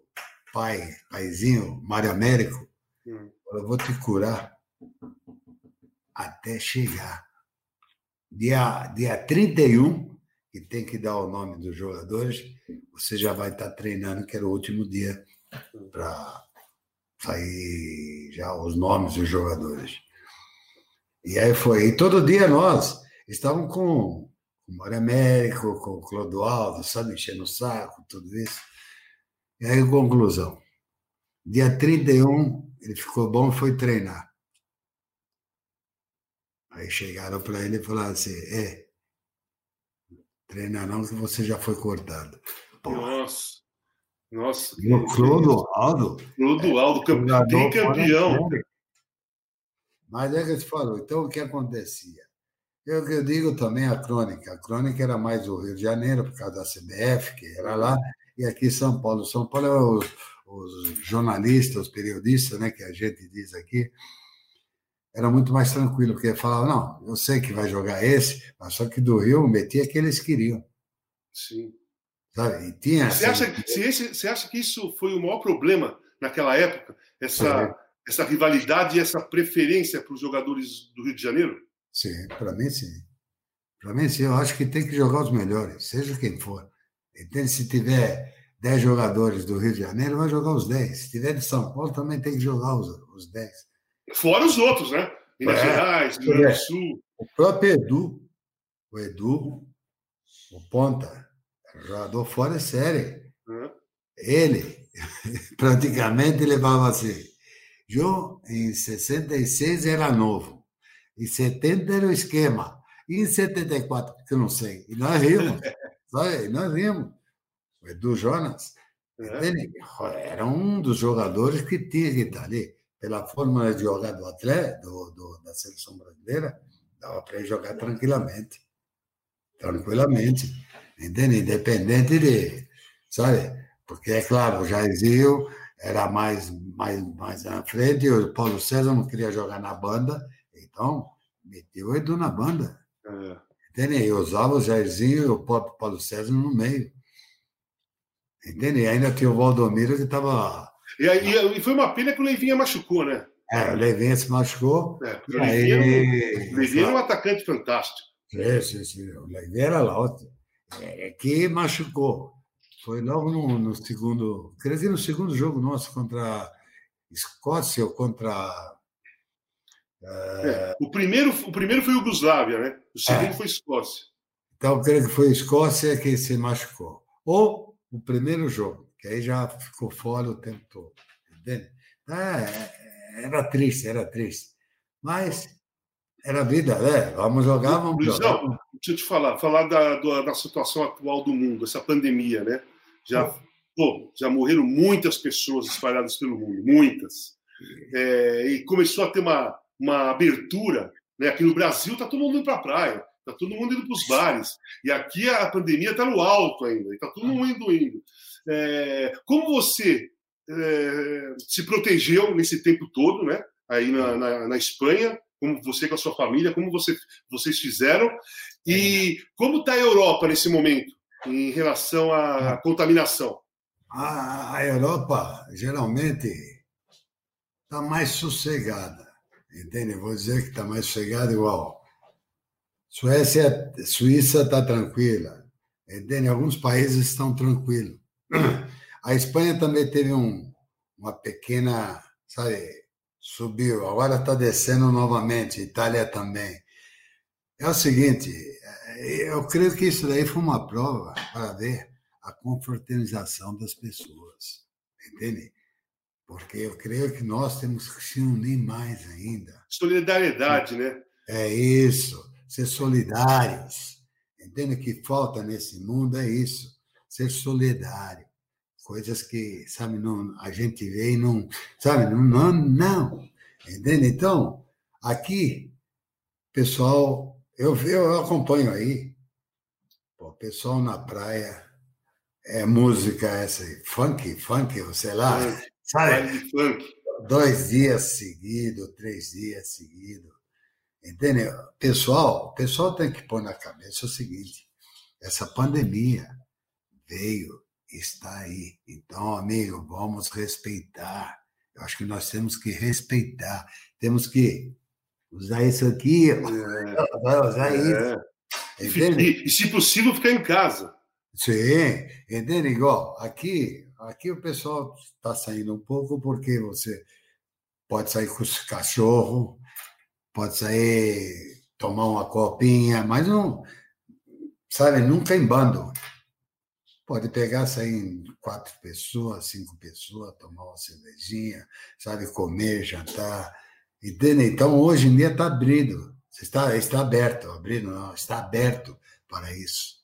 pai, paizinho, Mário Américo, hum. falou: vou te curar até chegar. Dia, dia 31, que tem que dar o nome dos jogadores, você já vai estar treinando, que era o último dia para sair já os nomes dos jogadores. E aí foi. E todo dia nós estavam com o Mário Américo, com o Clodoaldo, sabe, enchendo o saco, tudo isso. E aí, conclusão. Dia 31, ele ficou bom e foi treinar. Aí chegaram para ele e falaram assim: é, treina não, que você já foi cortado. Nossa. Nossa. E o Clodoaldo. Clodoaldo, é, campeão. Mas é que eu te falo, então o que acontecia? Eu, eu digo também a crônica. A crônica era mais o Rio de Janeiro, por causa da CBF, que era lá, e aqui São Paulo. São Paulo é os, os jornalistas, os periodistas, né, que a gente diz aqui, era muito mais tranquilo, porque falava, não, eu sei que vai jogar esse, mas só que do Rio metia que eles queriam. Sim. Sabe? E tinha você, acha, se esse, você acha que isso foi o maior problema naquela época? Essa, essa rivalidade e essa preferência para os jogadores do Rio de Janeiro? Sim, para mim sim. Para mim sim, eu acho que tem que jogar os melhores, seja quem for. Entende? Se tiver 10 jogadores do Rio de Janeiro, vai jogar os 10. Se tiver de São Paulo, também tem que jogar os, os 10. Fora os outros, né? Minas é, Gerais, Rio Grande do Sul. O próprio Edu, o Edu, o Ponta, jogador fora de série. Uhum. Ele praticamente levava assim. João, em 66 era novo. Em 70 era o esquema. E em 74, que eu não sei. E nós rimos. sabe? E nós rimos. O Edu Jonas. É. Era um dos jogadores que tinha que estar ali pela forma de jogar do atleta, do, do, da seleção brasileira, dava para ele jogar tranquilamente. Tranquilamente. Entende? Independente de. Sabe? Porque, é claro, o Jairzinho era mais, mais, mais na frente, e o Paulo César não queria jogar na banda, então meteu o Edu na banda. É. Entende? E usava o Jairzinho e o Paulo César no meio. Entende? E ainda tinha o Valdomiro que estava e, e, e foi uma pena que o Leivinha machucou, né? É, o Leivinha se machucou. É, o Leivinha, aí... Leivinha era um atacante fantástico. Sim, sim, sim. O Leivinha era lá. É, é que machucou. Foi logo no, no segundo. Quer dizer, no segundo jogo nosso contra a Escócia ou contra. É, o, primeiro, o primeiro foi Yugoslávia, né? O segundo é. foi Escócia. Então, creio que foi Escócia que se machucou. Ou o primeiro jogo que aí já ficou fora o tempo todo. Entende? É, era triste, era triste. Mas era vida, né? Vamos jogar, vamos Luizão, jogar. Deixa eu te falar, falar da, da situação atual do mundo, essa pandemia, né? Já, pô, já morreram muitas pessoas espalhadas pelo mundo, muitas. É, e começou a ter uma, uma abertura. Né? Aqui no Brasil está todo mundo indo para a praia, está todo mundo indo para os bares. E aqui a pandemia está no alto ainda, está todo mundo indo. indo. É, como você é, se protegeu nesse tempo todo, né? Aí na, na, na, Espanha, como você com a sua família, como você, vocês fizeram e como está a Europa nesse momento em relação à contaminação? A, a Europa geralmente está mais sossegada, entende? Vou dizer que está mais sossegada igual. Suécia, Suíça está tranquila, entende? Alguns países estão tranquilos. A Espanha também teve um, uma pequena, sabe, subiu, agora está descendo novamente, Itália também. É o seguinte, eu creio que isso daí foi uma prova para ver a confraternização das pessoas, entende? Porque eu creio que nós temos que se unir mais ainda. Solidariedade, né? É isso, ser solidários. Entende? O que falta nesse mundo é isso ser solidário. Coisas que, sabe, não, a gente vê e não, sabe, não, não, não. Entende? Então, aqui, pessoal, eu, eu acompanho aí, o pessoal na praia, é música essa, funk, funk, sei lá, sabe? Funk. Dois dias seguidos, três dias seguidos. Entende? Pessoal, o pessoal tem que pôr na cabeça o seguinte: essa pandemia veio, está aí. Então, amigo, vamos respeitar. Eu acho que nós temos que respeitar. Temos que usar isso aqui, é. vai usar é. isso. E, e, se possível, ficar em casa. Sim, entende? Igual, aqui, aqui o pessoal está saindo um pouco porque você pode sair com os cachorros, pode sair tomar uma copinha, mas não, sabe, nunca em bando. Pode pegar, sair em quatro pessoas, cinco pessoas, tomar uma cervejinha, sabe, comer, jantar. Entende? Então, hoje em dia está abrido. Está, está aberto, abrido não, está aberto para isso.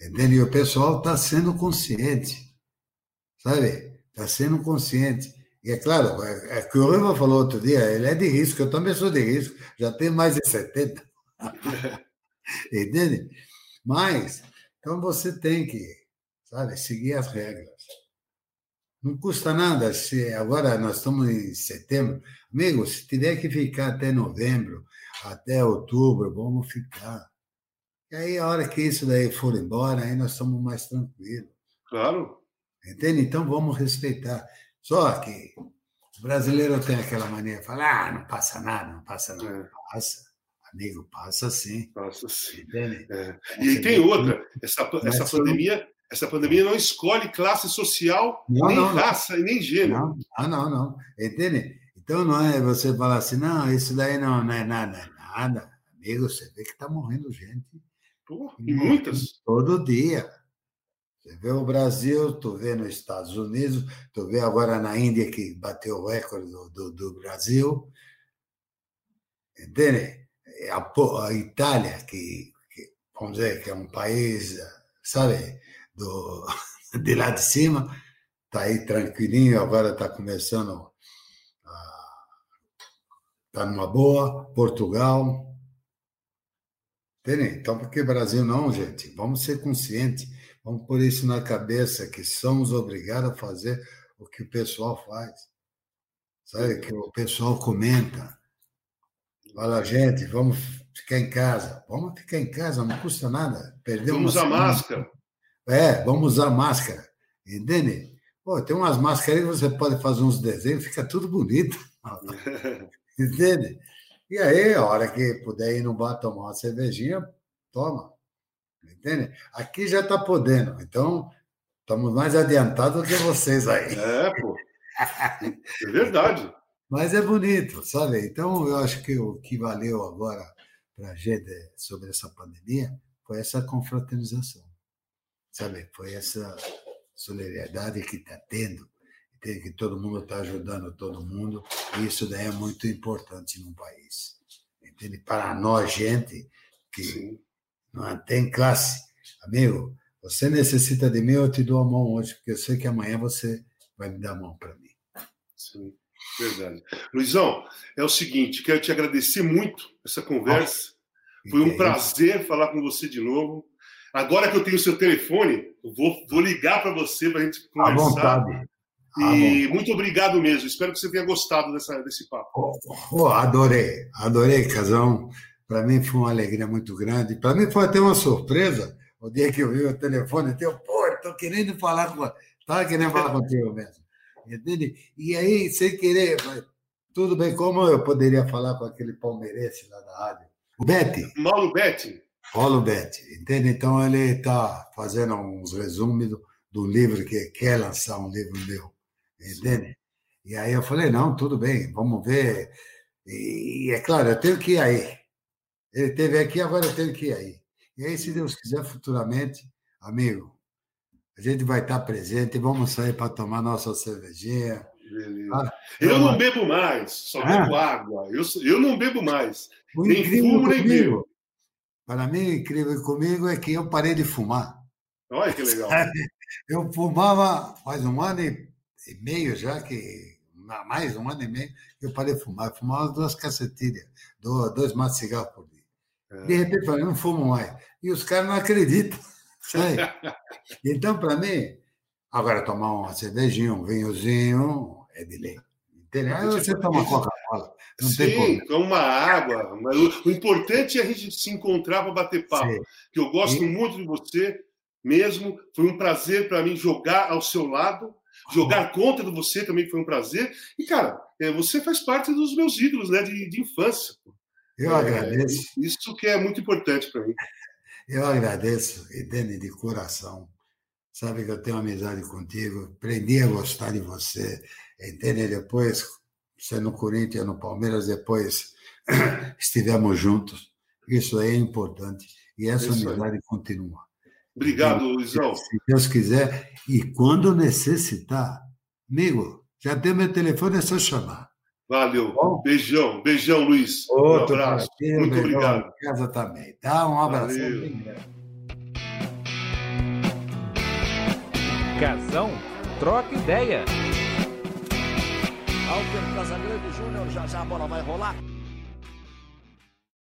Entende? E o pessoal está sendo consciente, sabe? Está sendo consciente. E é claro, é, é que o Riva falou outro dia, ele é de risco, eu também sou de risco, já tenho mais de 70. Entende? Mas então você tem que, sabe, seguir as regras. Não custa nada. Se agora nós estamos em setembro, amigo, se tiver que ficar até novembro, até outubro, vamos ficar. E aí, a hora que isso daí for embora, aí nós estamos mais tranquilos. Claro. Entende? Então vamos respeitar. Só que o brasileiro tem aquela mania de falar, ah, não passa nada, não passa nada. É. Passa. Amigo, passa sim. Passa sim. É. E aí tem outra. Essa, essa pandemia. Essa pandemia não escolhe classe social, não, nem não, raça não. e nem gênero. Não, ah, não, não. Entende? Então não é você falar assim, não, isso daí não, não é nada, é nada. Amigo, você vê que está morrendo gente. Porra, e muitas. Todo dia. Você vê o Brasil, tu vê nos Estados Unidos, tu vê agora na Índia que bateu o recorde do, do, do Brasil. Entende? A, a Itália, que, que, vamos dizer, que é um país, sabe, do, de lá de cima, está aí tranquilinho, agora está começando, está numa boa. Portugal. Entende? Então, por que Brasil não, gente? Vamos ser conscientes, vamos pôr isso na cabeça, que somos obrigados a fazer o que o pessoal faz. Sabe, que o pessoal comenta. Fala, gente, vamos ficar em casa. Vamos ficar em casa, não custa nada. Perder vamos usar máscara. É, vamos usar máscara. Entende? Pô, tem umas máscaras aí que você pode fazer uns desenhos, fica tudo bonito. Entende? E aí, a hora que puder ir no bar tomar uma cervejinha, toma. Entende? Aqui já está podendo. Então, estamos mais adiantados do que vocês aí. É, pô. É verdade. Mas é bonito, sabe? Então, eu acho que o que valeu agora para a gente sobre essa pandemia foi essa confraternização sabe? Foi essa solidariedade que está tendo, que todo mundo está ajudando todo mundo, e isso daí é muito importante no país. Entende? Para nós, gente que Sim. Não tem classe, amigo, você necessita de mim, eu te dou a mão hoje, porque eu sei que amanhã você vai me dar a mão para mim. Sim, verdade. Luizão, é o seguinte, quero te agradecer muito essa conversa. Foi um prazer falar com você de novo. Agora que eu tenho seu telefone, vou, vou ligar para você para a gente conversar. À vontade. E muito obrigado mesmo. Espero que você tenha gostado dessa, desse papo. Oh, oh, adorei, adorei, Casão. Para mim foi uma alegria muito grande. Para mim foi até uma surpresa o dia que eu vi o telefone teu. Pô, estou querendo falar com. Estava querendo falar contigo mesmo. Entende? E aí, sem querer, tudo bem, como eu poderia falar com aquele palmeirense lá da rádio? O Bete. Mauro Bete. Paulo Betti, entende? Então ele está fazendo uns resumos do, do, livro que quer lançar um livro meu, entende? E aí eu falei, não, tudo bem, vamos ver. E, e, é claro, eu tenho que ir aí. Ele teve aqui, agora tenho que ir aí. E aí, se Deus quiser, futuramente, amigo, a gente vai estar presente e vamos sair para tomar nossa cervejinha. Ah, eu não bebo mais, só ah. bebo água. Eu, eu não bebo mais. O nem fumo, nem bebo. Para mim, incrível comigo é que eu parei de fumar. Olha que legal. Eu fumava faz um ano e meio já, que mais um ano e meio, eu parei de fumar. Eu fumava duas cacetilhas, dois maços de cigarro por dia. É. De repente, eu falei, não fumo mais. E os caras não acreditam. Sabe? então, para mim, agora tomar uma cervejinha, um vinhozinho, é de lei. Entendeu? Aí você toma Coca-Cola. Sim, com uma água. O importante é a gente se encontrar para bater papo. Sim. Que eu gosto e... muito de você mesmo. Foi um prazer para mim jogar ao seu lado. Jogar contra de você também foi um prazer. E, cara, é, você faz parte dos meus ídolos né, de, de infância. Eu é, agradeço. Isso que é muito importante para mim. Eu agradeço, Edene, de coração. Sabe que eu tenho amizade contigo, aprendi a gostar de você, entende? Depois, você no Corinthians, no Palmeiras, depois estivemos juntos. Isso aí é importante. E essa Isso amizade aí. continua. Obrigado, Luizão. Se Deus quiser. E quando necessitar, amigo, já tem meu telefone, é só chamar. Valeu. Bom? Beijão, beijão, Luiz. Outro um abraço. Muito beijão, obrigado. Casa também. Tá? Um abraço. Casão, troca ideia. Alter Casagrande Júnior, já já a bola vai rolar.